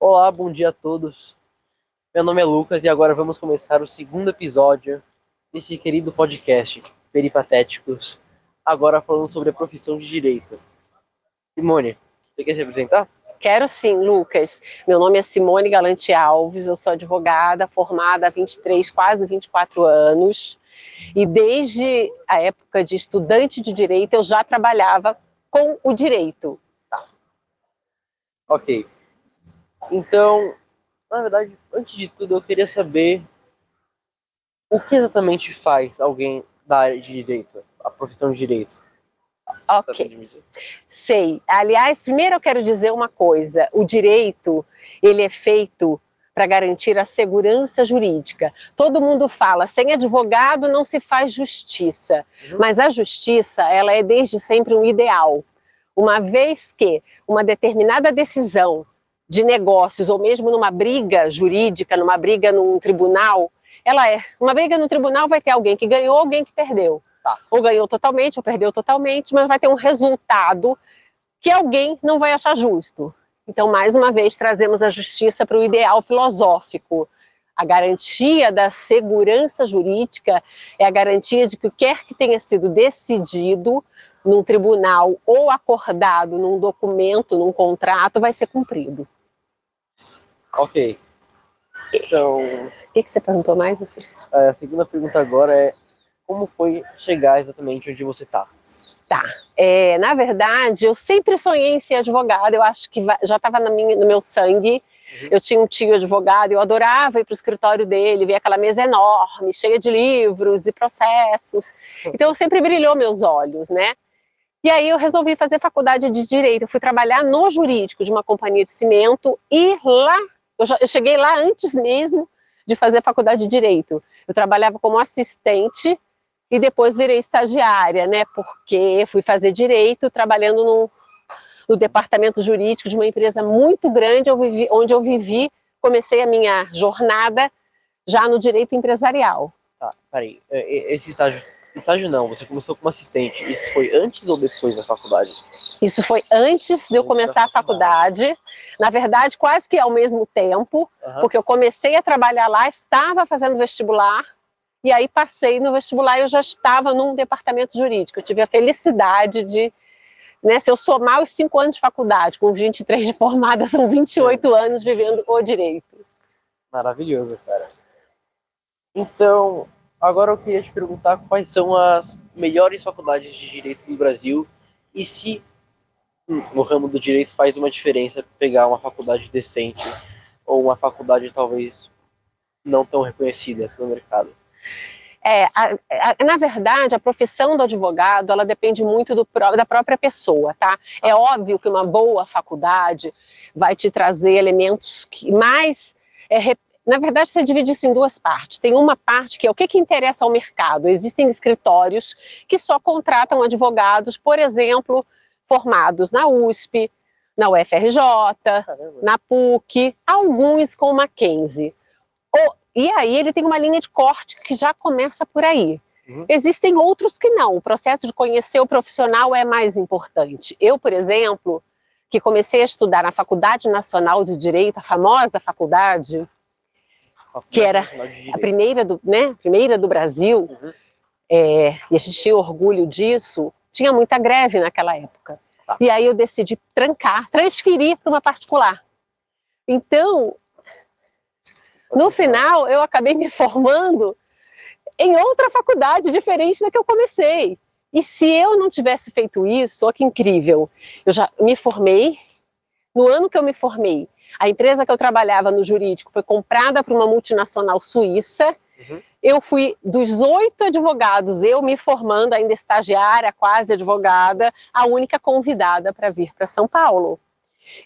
Olá, bom dia a todos. Meu nome é Lucas e agora vamos começar o segundo episódio desse querido podcast Peripatéticos, agora falando sobre a profissão de direito. Simone, você quer se apresentar? Quero sim, Lucas. Meu nome é Simone Galante Alves, eu sou advogada formada há 23, quase 24 anos. E desde a época de estudante de direito eu já trabalhava com o direito. Tá. Ok. Então, na verdade, antes de tudo, eu queria saber o que exatamente faz alguém da área de direito, a profissão de direito. Ok, sei. Aliás, primeiro eu quero dizer uma coisa: o direito ele é feito para garantir a segurança jurídica. Todo mundo fala, sem advogado não se faz justiça, uhum. mas a justiça ela é desde sempre um ideal. Uma vez que uma determinada decisão de negócios, ou mesmo numa briga jurídica, numa briga num tribunal, ela é. Uma briga no tribunal vai ter alguém que ganhou, alguém que perdeu. Tá. Ou ganhou totalmente, ou perdeu totalmente, mas vai ter um resultado que alguém não vai achar justo. Então, mais uma vez, trazemos a justiça para o ideal filosófico. A garantia da segurança jurídica é a garantia de que o que quer que tenha sido decidido num tribunal ou acordado num documento, num contrato, vai ser cumprido. Ok. Então. O que, que você perguntou mais? A segunda pergunta agora é como foi chegar exatamente onde você está? Tá. É, na verdade, eu sempre sonhei em ser advogada. Eu acho que já estava no meu sangue. Uhum. Eu tinha um tio advogado, eu adorava ir para o escritório dele, ver aquela mesa enorme, cheia de livros e processos. Então, sempre brilhou meus olhos, né? E aí eu resolvi fazer faculdade de direito. Eu fui trabalhar no jurídico de uma companhia de cimento e lá eu, já, eu cheguei lá antes mesmo de fazer faculdade de direito. Eu trabalhava como assistente e depois virei estagiária, né? Porque fui fazer direito trabalhando no, no departamento jurídico de uma empresa muito grande, eu vivi, onde eu vivi, comecei a minha jornada já no direito empresarial. Tá, peraí, é, é, esse estágio Estágio não, você começou como assistente. Isso foi antes ou depois da faculdade? Isso foi antes de eu começar a faculdade. Na verdade, quase que ao mesmo tempo, uhum. porque eu comecei a trabalhar lá, estava fazendo vestibular, e aí passei no vestibular e eu já estava num departamento jurídico. Eu tive a felicidade de, né, se eu somar os cinco anos de faculdade, com 23 de formada, são 28 é. anos vivendo o direito. Maravilhoso, cara. Então, Agora eu queria te perguntar quais são as melhores faculdades de direito do Brasil e se hum, no ramo do direito faz uma diferença pegar uma faculdade decente ou uma faculdade talvez não tão reconhecida no mercado. É, a, a, na verdade, a profissão do advogado, ela depende muito do, da própria pessoa, tá? É óbvio que uma boa faculdade vai te trazer elementos que mais é, na verdade, você divide isso em duas partes. Tem uma parte que é o que, que interessa ao mercado. Existem escritórios que só contratam advogados, por exemplo, formados na USP, na UFRJ, na PUC, alguns com Mackenzie. E aí ele tem uma linha de corte que já começa por aí. Uhum. Existem outros que não. O processo de conhecer o profissional é mais importante. Eu, por exemplo, que comecei a estudar na Faculdade Nacional de Direito, a famosa faculdade, que era a primeira do, né, primeira do Brasil, uhum. é, e a gente tinha orgulho disso, tinha muita greve naquela época. Tá. E aí eu decidi trancar, transferir para uma particular. Então, no final, eu acabei me formando em outra faculdade diferente da que eu comecei. E se eu não tivesse feito isso, olha que incrível, eu já me formei, no ano que eu me formei, a empresa que eu trabalhava no jurídico foi comprada por uma multinacional suíça. Uhum. Eu fui dos oito advogados, eu me formando, ainda estagiária, quase advogada, a única convidada para vir para São Paulo.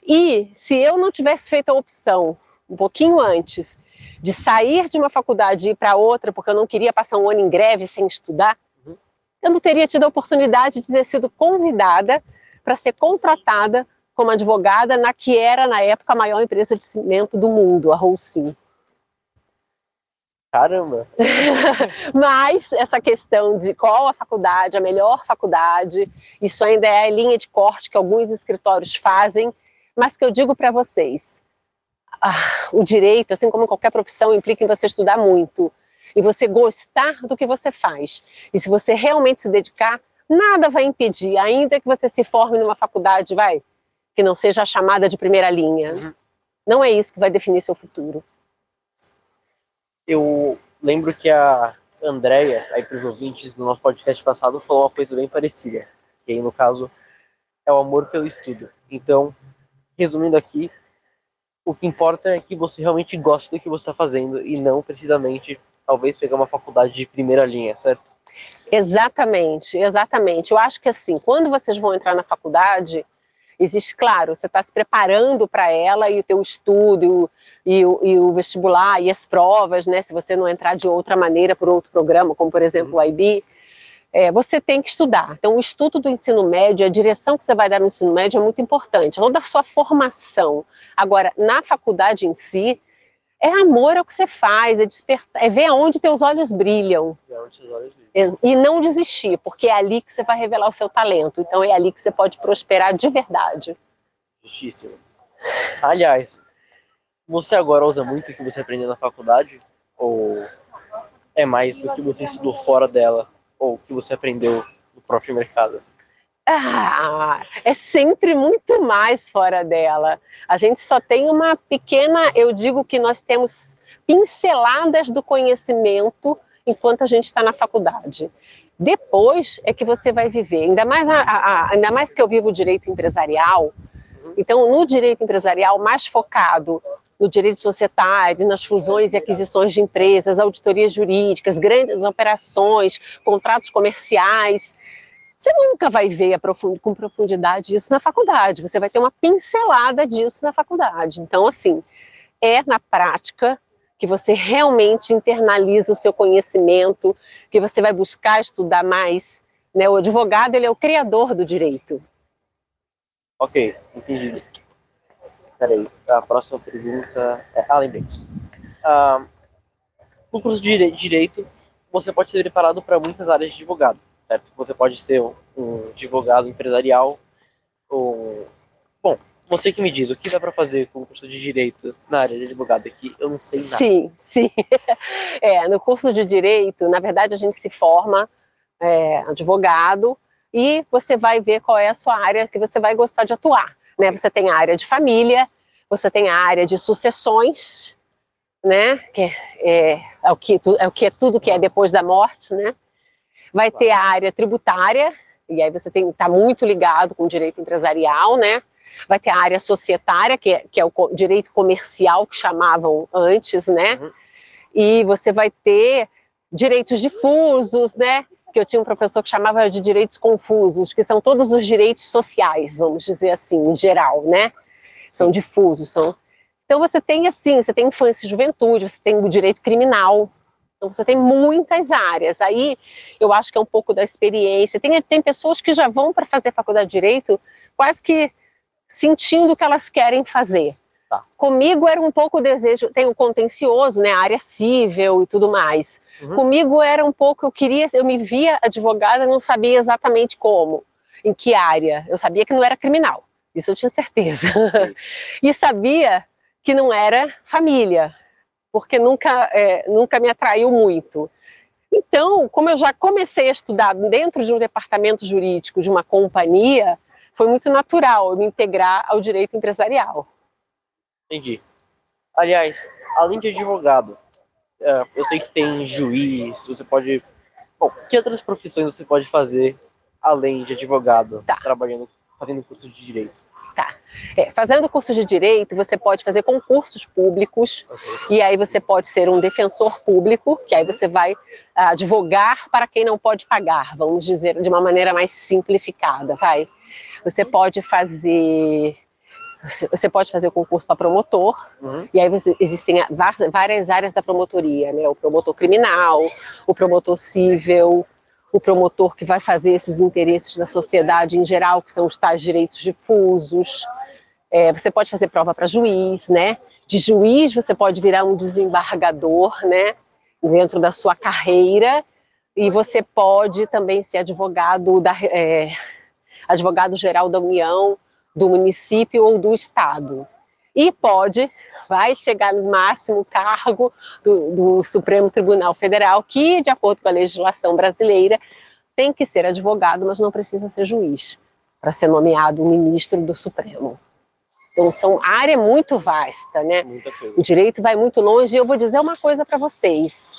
E se eu não tivesse feito a opção, um pouquinho antes, de sair de uma faculdade e ir para outra, porque eu não queria passar um ano em greve sem estudar, uhum. eu não teria tido a oportunidade de ter sido convidada para ser contratada como advogada na que era, na época, a maior empresa de cimento do mundo, a Holcim. Caramba! Mas essa questão de qual a faculdade, a melhor faculdade, isso ainda é a linha de corte que alguns escritórios fazem, mas que eu digo para vocês, ah, o direito, assim como qualquer profissão, implica em você estudar muito, e você gostar do que você faz. E se você realmente se dedicar, nada vai impedir, ainda que você se forme numa faculdade, vai, que não seja a chamada de primeira linha. Uhum. Não é isso que vai definir seu futuro eu lembro que a Andrea, aí para os ouvintes do nosso podcast passado, falou uma coisa bem parecida. Que aí, no caso, é o amor pelo estudo. Então, resumindo aqui, o que importa é que você realmente goste do que você está fazendo e não precisamente, talvez, pegar uma faculdade de primeira linha, certo? Exatamente, exatamente. Eu acho que assim, quando vocês vão entrar na faculdade, existe, claro, você está se preparando para ela e o teu estudo e o, e o, vestibular e as provas, né, se você não entrar de outra maneira por outro programa, como por exemplo o IB, é, você tem que estudar. Então o estudo do ensino médio, a direção que você vai dar no ensino médio é muito importante, toda a sua formação. Agora, na faculdade em si, é amor ao que você faz, é, despertar, é ver aonde teus olhos brilham. E não desistir, porque é ali que você vai revelar o seu talento. Então é ali que você pode prosperar de verdade. Justíssimo. Aliás, você agora usa muito o que você aprendeu na faculdade? Ou é mais do que você estudou fora dela? Ou o que você aprendeu no próprio mercado? Ah, é sempre muito mais fora dela. A gente só tem uma pequena, eu digo que nós temos pinceladas do conhecimento enquanto a gente está na faculdade. Depois é que você vai viver, ainda mais, a, a, ainda mais que eu vivo direito empresarial, então no direito empresarial mais focado no direito societário, nas fusões e aquisições de empresas, auditorias jurídicas, grandes operações, contratos comerciais. Você nunca vai ver profund com profundidade isso na faculdade, você vai ter uma pincelada disso na faculdade. Então, assim, é na prática que você realmente internaliza o seu conhecimento, que você vai buscar estudar mais. Né? O advogado ele é o criador do direito. Ok, entendi. Peraí, a próxima pergunta é. Ah, lembrei. Ah, no curso de direito, você pode ser preparado para muitas áreas de advogado, certo? Você pode ser um advogado empresarial, ou. Bom, você que me diz, o que dá para fazer com o curso de direito na área de advogado aqui? Eu não sei nada. Sim, sim. É, no curso de direito, na verdade, a gente se forma é, advogado e você vai ver qual é a sua área que você vai gostar de atuar. Né? Você tem a área de família, você tem a área de sucessões, né? que é, é, é, o que, é o que é tudo que é depois da morte, né? vai ter a área tributária, e aí você tem está muito ligado com o direito empresarial, né? vai ter a área societária, que é, que é o direito comercial que chamavam antes, né? Uhum. E você vai ter direitos difusos, né? Que eu tinha um professor que chamava de direitos confusos, que são todos os direitos sociais, vamos dizer assim, em geral, né? São difusos, são... Então você tem assim, você tem infância e juventude, você tem o direito criminal, então você tem muitas áreas. Aí eu acho que é um pouco da experiência. Tem, tem pessoas que já vão para fazer faculdade de direito quase que sentindo o que elas querem fazer. Tá. Comigo era um pouco o desejo, tem o contencioso, né, a área civil e tudo mais. Uhum. Comigo era um pouco, eu queria, eu me via advogada, não sabia exatamente como, em que área. Eu sabia que não era criminal, isso eu tinha certeza. e sabia que não era família, porque nunca, é, nunca me atraiu muito. Então, como eu já comecei a estudar dentro de um departamento jurídico de uma companhia, foi muito natural eu me integrar ao direito empresarial. Entendi. Aliás, além de advogado, é, eu sei que tem juiz, você pode. Bom, que outras profissões você pode fazer além de advogado, tá. trabalhando, fazendo curso de direito? Tá. É, fazendo curso de direito, você pode fazer concursos públicos, okay. e aí você pode ser um defensor público, que aí você vai advogar para quem não pode pagar, vamos dizer de uma maneira mais simplificada, vai. Você pode fazer você pode fazer o concurso para promotor, uhum. e aí existem várias áreas da promotoria, né? O promotor criminal, o promotor civil, o promotor que vai fazer esses interesses da sociedade em geral, que são os tais direitos difusos. É, você pode fazer prova para juiz, né? De juiz você pode virar um desembargador, né? dentro da sua carreira e você pode também ser advogado da é, advogado geral da União, do município ou do estado. E pode, vai chegar no máximo cargo do, do Supremo Tribunal Federal, que, de acordo com a legislação brasileira, tem que ser advogado, mas não precisa ser juiz para ser nomeado ministro do Supremo. Então, são área muito vasta, né? O direito vai muito longe. E eu vou dizer uma coisa para vocês.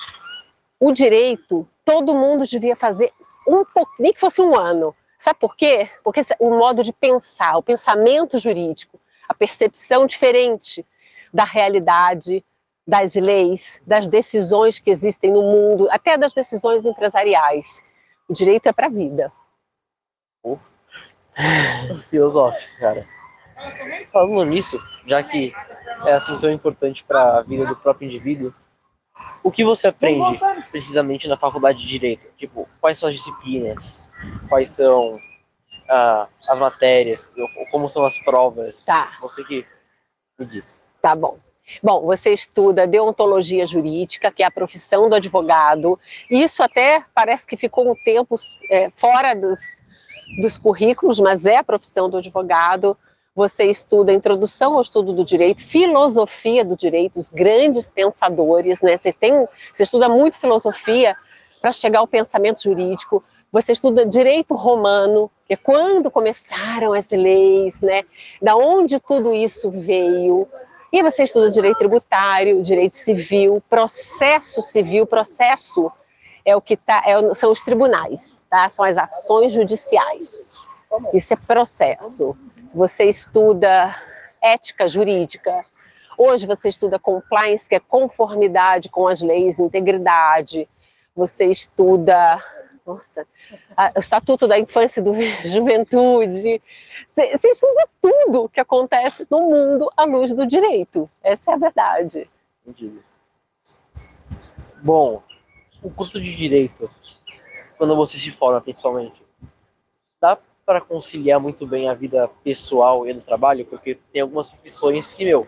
O direito, todo mundo devia fazer um pouco, nem que fosse um ano. Sabe por quê? Porque o modo de pensar, o pensamento jurídico, a percepção diferente da realidade, das leis, das decisões que existem no mundo, até das decisões empresariais. O direito é para a vida. Oh. Filosófico, cara. Falando nisso, já que é assim tão importante para a vida do próprio indivíduo, o que você aprende precisamente na faculdade de Direito? Tipo, quais são as disciplinas? Quais são ah, as matérias? Como são as provas? Tá. Você que me diz. Tá bom. Bom, você estuda deontologia jurídica, que é a profissão do advogado. Isso até parece que ficou um tempo é, fora dos, dos currículos, mas é a profissão do advogado. Você estuda introdução ao estudo do direito, filosofia do direito, os grandes pensadores, né? Você tem, você estuda muito filosofia para chegar ao pensamento jurídico. Você estuda direito romano, que é quando começaram as leis, né? Da onde tudo isso veio. E você estuda direito tributário, direito civil, processo civil, processo é o que tá, é, são os tribunais, tá? São as ações judiciais. Isso é processo. Você estuda ética jurídica. Hoje você estuda compliance, que é conformidade com as leis, integridade. Você estuda nossa, o Estatuto da Infância e Juventude. Você estuda tudo que acontece no mundo à luz do direito. Essa é a verdade. Entendi. Bom, o curso de direito, quando você se forma principalmente, dá para conciliar muito bem a vida pessoal e do trabalho, porque tem algumas profissões que, meu,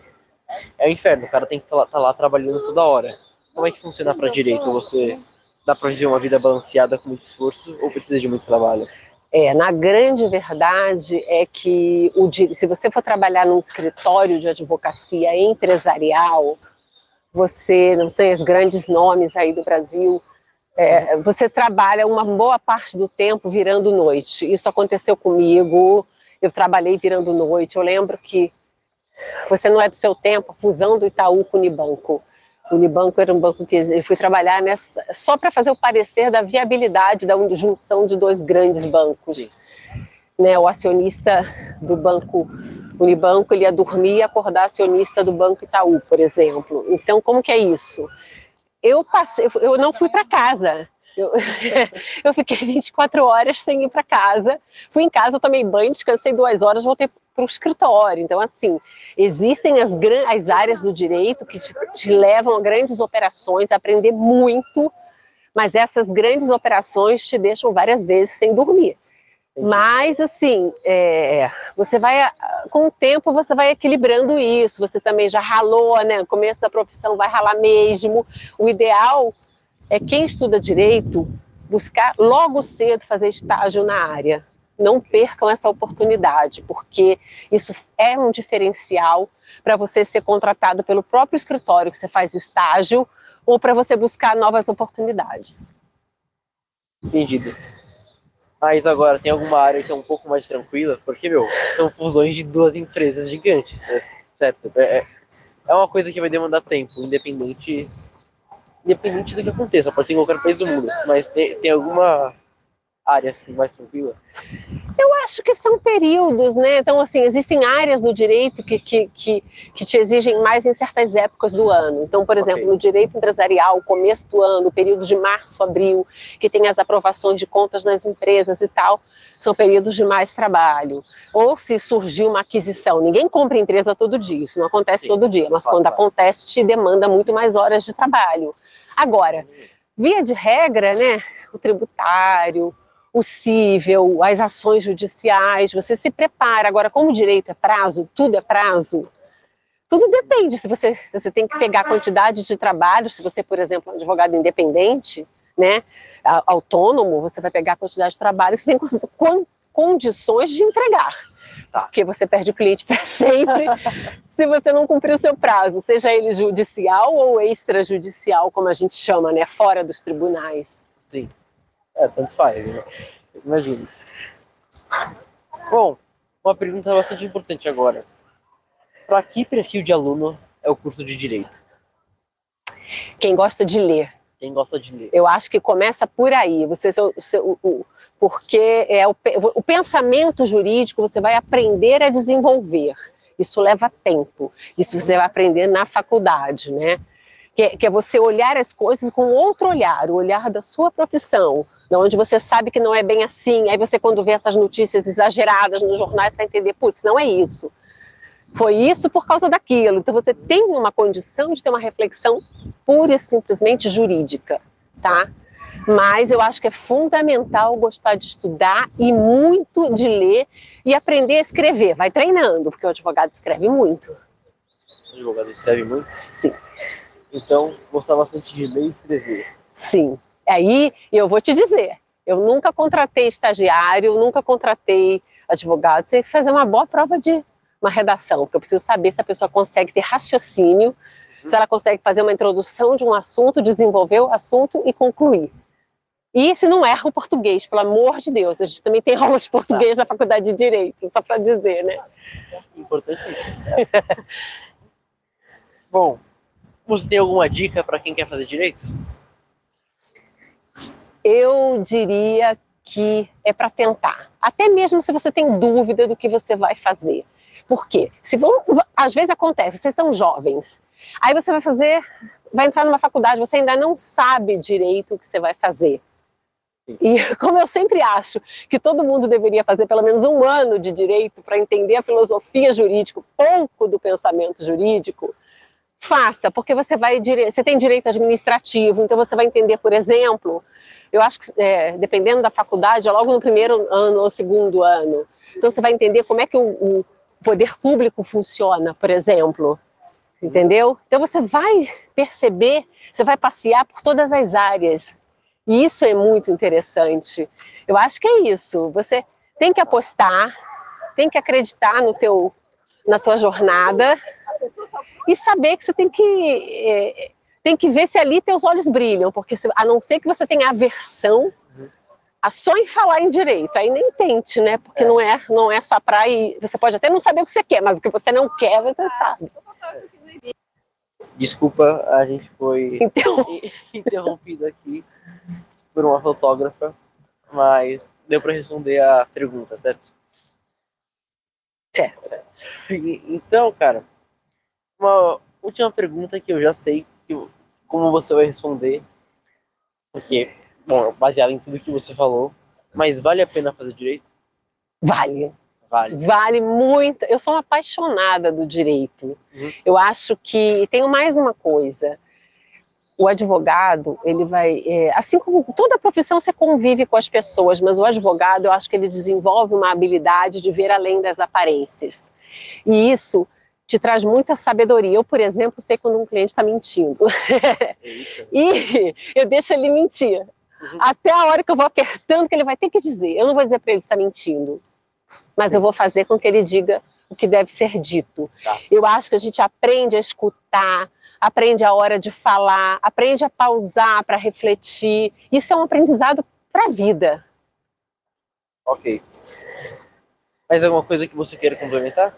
é o inferno, o cara tem que estar tá lá, tá lá trabalhando toda hora. Como é que funciona para direito? Você dá para viver uma vida balanceada com muito esforço ou precisa de muito trabalho? É, na grande verdade é que o, se você for trabalhar num escritório de advocacia empresarial, você, não sei, os grandes nomes aí do Brasil, é, você trabalha uma boa parte do tempo virando noite. Isso aconteceu comigo, eu trabalhei virando noite. Eu lembro que você não é do seu tempo, a fusão do Itaú com o Unibanco. O Unibanco era um banco que eu fui trabalhar nessa, só para fazer o parecer da viabilidade da junção de dois grandes bancos. Né, o acionista do banco Unibanco, ele ia dormir e acordar acionista do Banco Itaú, por exemplo. Então, como que é isso? Eu passei, eu não fui para casa. Eu, eu, fiquei 24 horas sem ir para casa. Fui em casa, tomei banho, descansei duas horas, voltei para o escritório. Então, assim, existem as, as áreas do direito que te, te levam a grandes operações, a aprender muito, mas essas grandes operações te deixam várias vezes sem dormir. Mas, assim, é, você vai, com o tempo, você vai equilibrando isso. Você também já ralou, né? No começo da profissão vai ralar mesmo. O ideal é quem estuda direito buscar logo cedo fazer estágio na área. Não percam essa oportunidade, porque isso é um diferencial para você ser contratado pelo próprio escritório que você faz estágio ou para você buscar novas oportunidades. Entendido. Mas agora tem alguma área que é um pouco mais tranquila, porque, meu, são fusões de duas empresas gigantes, é certo? É, é, é uma coisa que vai demandar tempo, independente, independente do que aconteça, pode ser em qualquer país do mundo, mas tem, tem alguma área assim mais tranquila? Eu acho que são períodos, né? Então, assim, existem áreas do direito que, que, que, que te exigem mais em certas épocas do ano. Então, por exemplo, okay. no direito empresarial, começo do ano, período de março, abril, que tem as aprovações de contas nas empresas e tal, são períodos de mais trabalho. Ou se surgiu uma aquisição, ninguém compra empresa todo dia, isso não acontece Sim, todo dia, mas quando acontece, te demanda muito mais horas de trabalho. Agora, via de regra, né, o tributário, o cível, as ações judiciais, você se prepara. Agora, como direito é prazo, tudo é prazo, tudo depende. Se você, você tem que pegar a quantidade de trabalho, se você, por exemplo, é um advogado independente, né, autônomo, você vai pegar a quantidade de trabalho que você tem condições de entregar. Tá. Porque você perde o cliente para sempre se você não cumprir o seu prazo, seja ele judicial ou extrajudicial, como a gente chama, né, fora dos tribunais. Sim, é, tanto faz, né? imagina. Bom, uma pergunta bastante importante agora. Para que perfil de aluno é o curso de Direito? Quem gosta de ler. Quem gosta de ler. Eu acho que começa por aí. Você, o, o, porque é o, o pensamento jurídico você vai aprender a desenvolver. Isso leva tempo. Isso você vai aprender na faculdade, né? Que, é, que é você olhar as coisas com outro olhar, o olhar da sua profissão, onde você sabe que não é bem assim. Aí você, quando vê essas notícias exageradas nos jornais, vai entender, putz, não é isso. Foi isso por causa daquilo. Então você tem uma condição de ter uma reflexão pura e simplesmente jurídica, tá? Mas eu acho que é fundamental gostar de estudar e muito de ler e aprender a escrever. Vai treinando, porque o advogado escreve muito. O advogado escreve muito? Sim. Então, gostar bastante de ler e escrever. Sim. Aí, eu vou te dizer, eu nunca contratei estagiário, nunca contratei advogado. Você fazer uma boa prova de uma redação, porque eu preciso saber se a pessoa consegue ter raciocínio, uhum. se ela consegue fazer uma introdução de um assunto, desenvolver o assunto e concluir. E se não erra o português, pelo amor de Deus. A gente também tem aulas de português tá. na faculdade de Direito, só para dizer, né? Importantíssimo. Bom, você tem alguma dica para quem quer fazer Direito? Eu diria que é para tentar. Até mesmo se você tem dúvida do que você vai fazer. Por quê? Se vão, às vezes acontece, vocês são jovens, aí você vai fazer, vai entrar numa faculdade, você ainda não sabe direito o que você vai fazer. E como eu sempre acho que todo mundo deveria fazer pelo menos um ano de direito para entender a filosofia jurídica, pouco do pensamento jurídico, faça, porque você vai você tem direito administrativo, então você vai entender, por exemplo, eu acho que é, dependendo da faculdade, é logo no primeiro ano ou segundo ano, então você vai entender como é que o, o poder público funciona, por exemplo, entendeu? Então você vai perceber, você vai passear por todas as áreas e isso é muito interessante. Eu acho que é isso. Você tem que apostar, tem que acreditar no teu, na tua jornada e saber que você tem que é, tem que ver se ali teus olhos brilham, porque se, a não ser que você tenha aversão a só em falar em direito, aí nem tente, né? Porque é. não é não é só para ir. Você pode até não saber o que você quer, mas o que você não quer você sabe. Desculpa, a gente foi então... interrompido aqui por uma fotógrafa, mas deu para responder a pergunta, certo? Certo. certo. Então, cara, uma última pergunta que eu já sei que, como você vai responder, porque, bom, baseado em tudo que você falou, mas vale a pena fazer direito? Vale. Vale. Vale muito. Eu sou uma apaixonada do direito. Uhum. Eu acho que tenho mais uma coisa o advogado, ele vai, é, assim como toda profissão você convive com as pessoas, mas o advogado eu acho que ele desenvolve uma habilidade de ver além das aparências. E isso te traz muita sabedoria. Eu, por exemplo, sei quando um cliente está mentindo. e eu deixo ele mentir. Uhum. Até a hora que eu vou apertando que ele vai ter que dizer. Eu não vou dizer para ele que está mentindo, mas Sim. eu vou fazer com que ele diga o que deve ser dito. Tá. Eu acho que a gente aprende a escutar, aprende a hora de falar, aprende a pausar para refletir. Isso é um aprendizado para a vida. Ok. Mais alguma coisa que você queira complementar?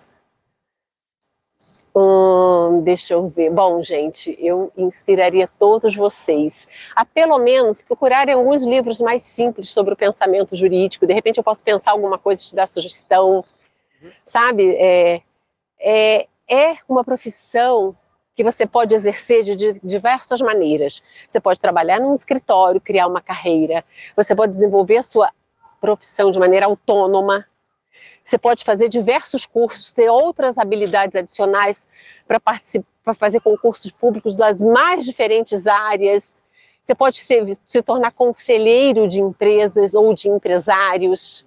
Hum, deixa eu ver. Bom, gente, eu inspiraria todos vocês a pelo menos procurarem alguns livros mais simples sobre o pensamento jurídico. De repente eu posso pensar alguma coisa e te dar sugestão. Uhum. Sabe? É, é, é uma profissão que você pode exercer de diversas maneiras. Você pode trabalhar num escritório, criar uma carreira, você pode desenvolver a sua profissão de maneira autônoma, você pode fazer diversos cursos, ter outras habilidades adicionais para participar, fazer concursos públicos das mais diferentes áreas. Você pode se, se tornar conselheiro de empresas ou de empresários.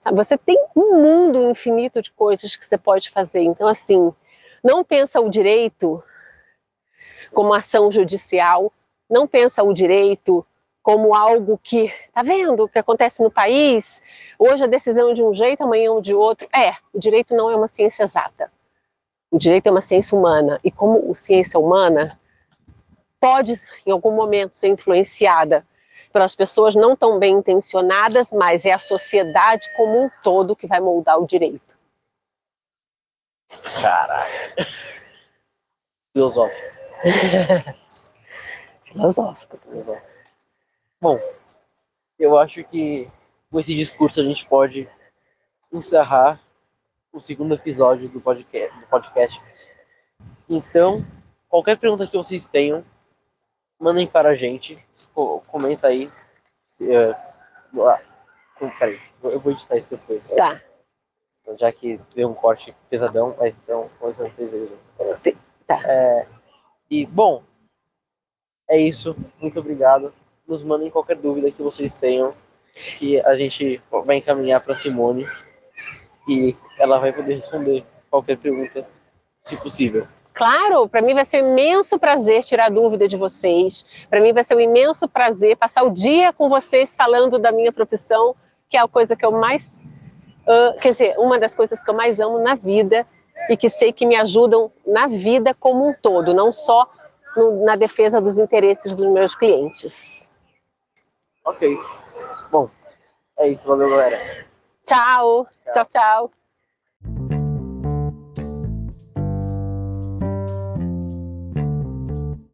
Sabe? Você tem um mundo infinito de coisas que você pode fazer. Então, assim, não pensa o direito como ação judicial, não pensa o direito como algo que, tá vendo o que acontece no país? Hoje a decisão é de um jeito, amanhã de outro. É, o direito não é uma ciência exata. O direito é uma ciência humana. E como ciência humana pode, em algum momento, ser influenciada pelas pessoas não tão bem intencionadas, mas é a sociedade como um todo que vai moldar o direito. Caraca. Filosófico. Filosófico. Bom, eu acho que com esse discurso a gente pode encerrar o segundo episódio do podcast. Do podcast. Então, qualquer pergunta que vocês tenham, mandem para a gente. Comenta aí. Uh, ah, peraí, eu vou editar isso depois. Tá. Já que deu um corte pesadão, mas então, com licença. Tá. É, e, bom, é isso. Muito obrigado. Nos mandem qualquer dúvida que vocês tenham, que a gente vai encaminhar para Simone e ela vai poder responder qualquer pergunta, se possível. Claro, para mim vai ser um imenso prazer tirar dúvida de vocês. Para mim vai ser um imenso prazer passar o dia com vocês falando da minha profissão, que é a coisa que eu mais, uh, quer dizer, uma das coisas que eu mais amo na vida e que sei que me ajudam na vida como um todo, não só no, na defesa dos interesses dos meus clientes. Ok. Bom, é isso. Valeu, galera. Tchau. Tchau, tchau. tchau.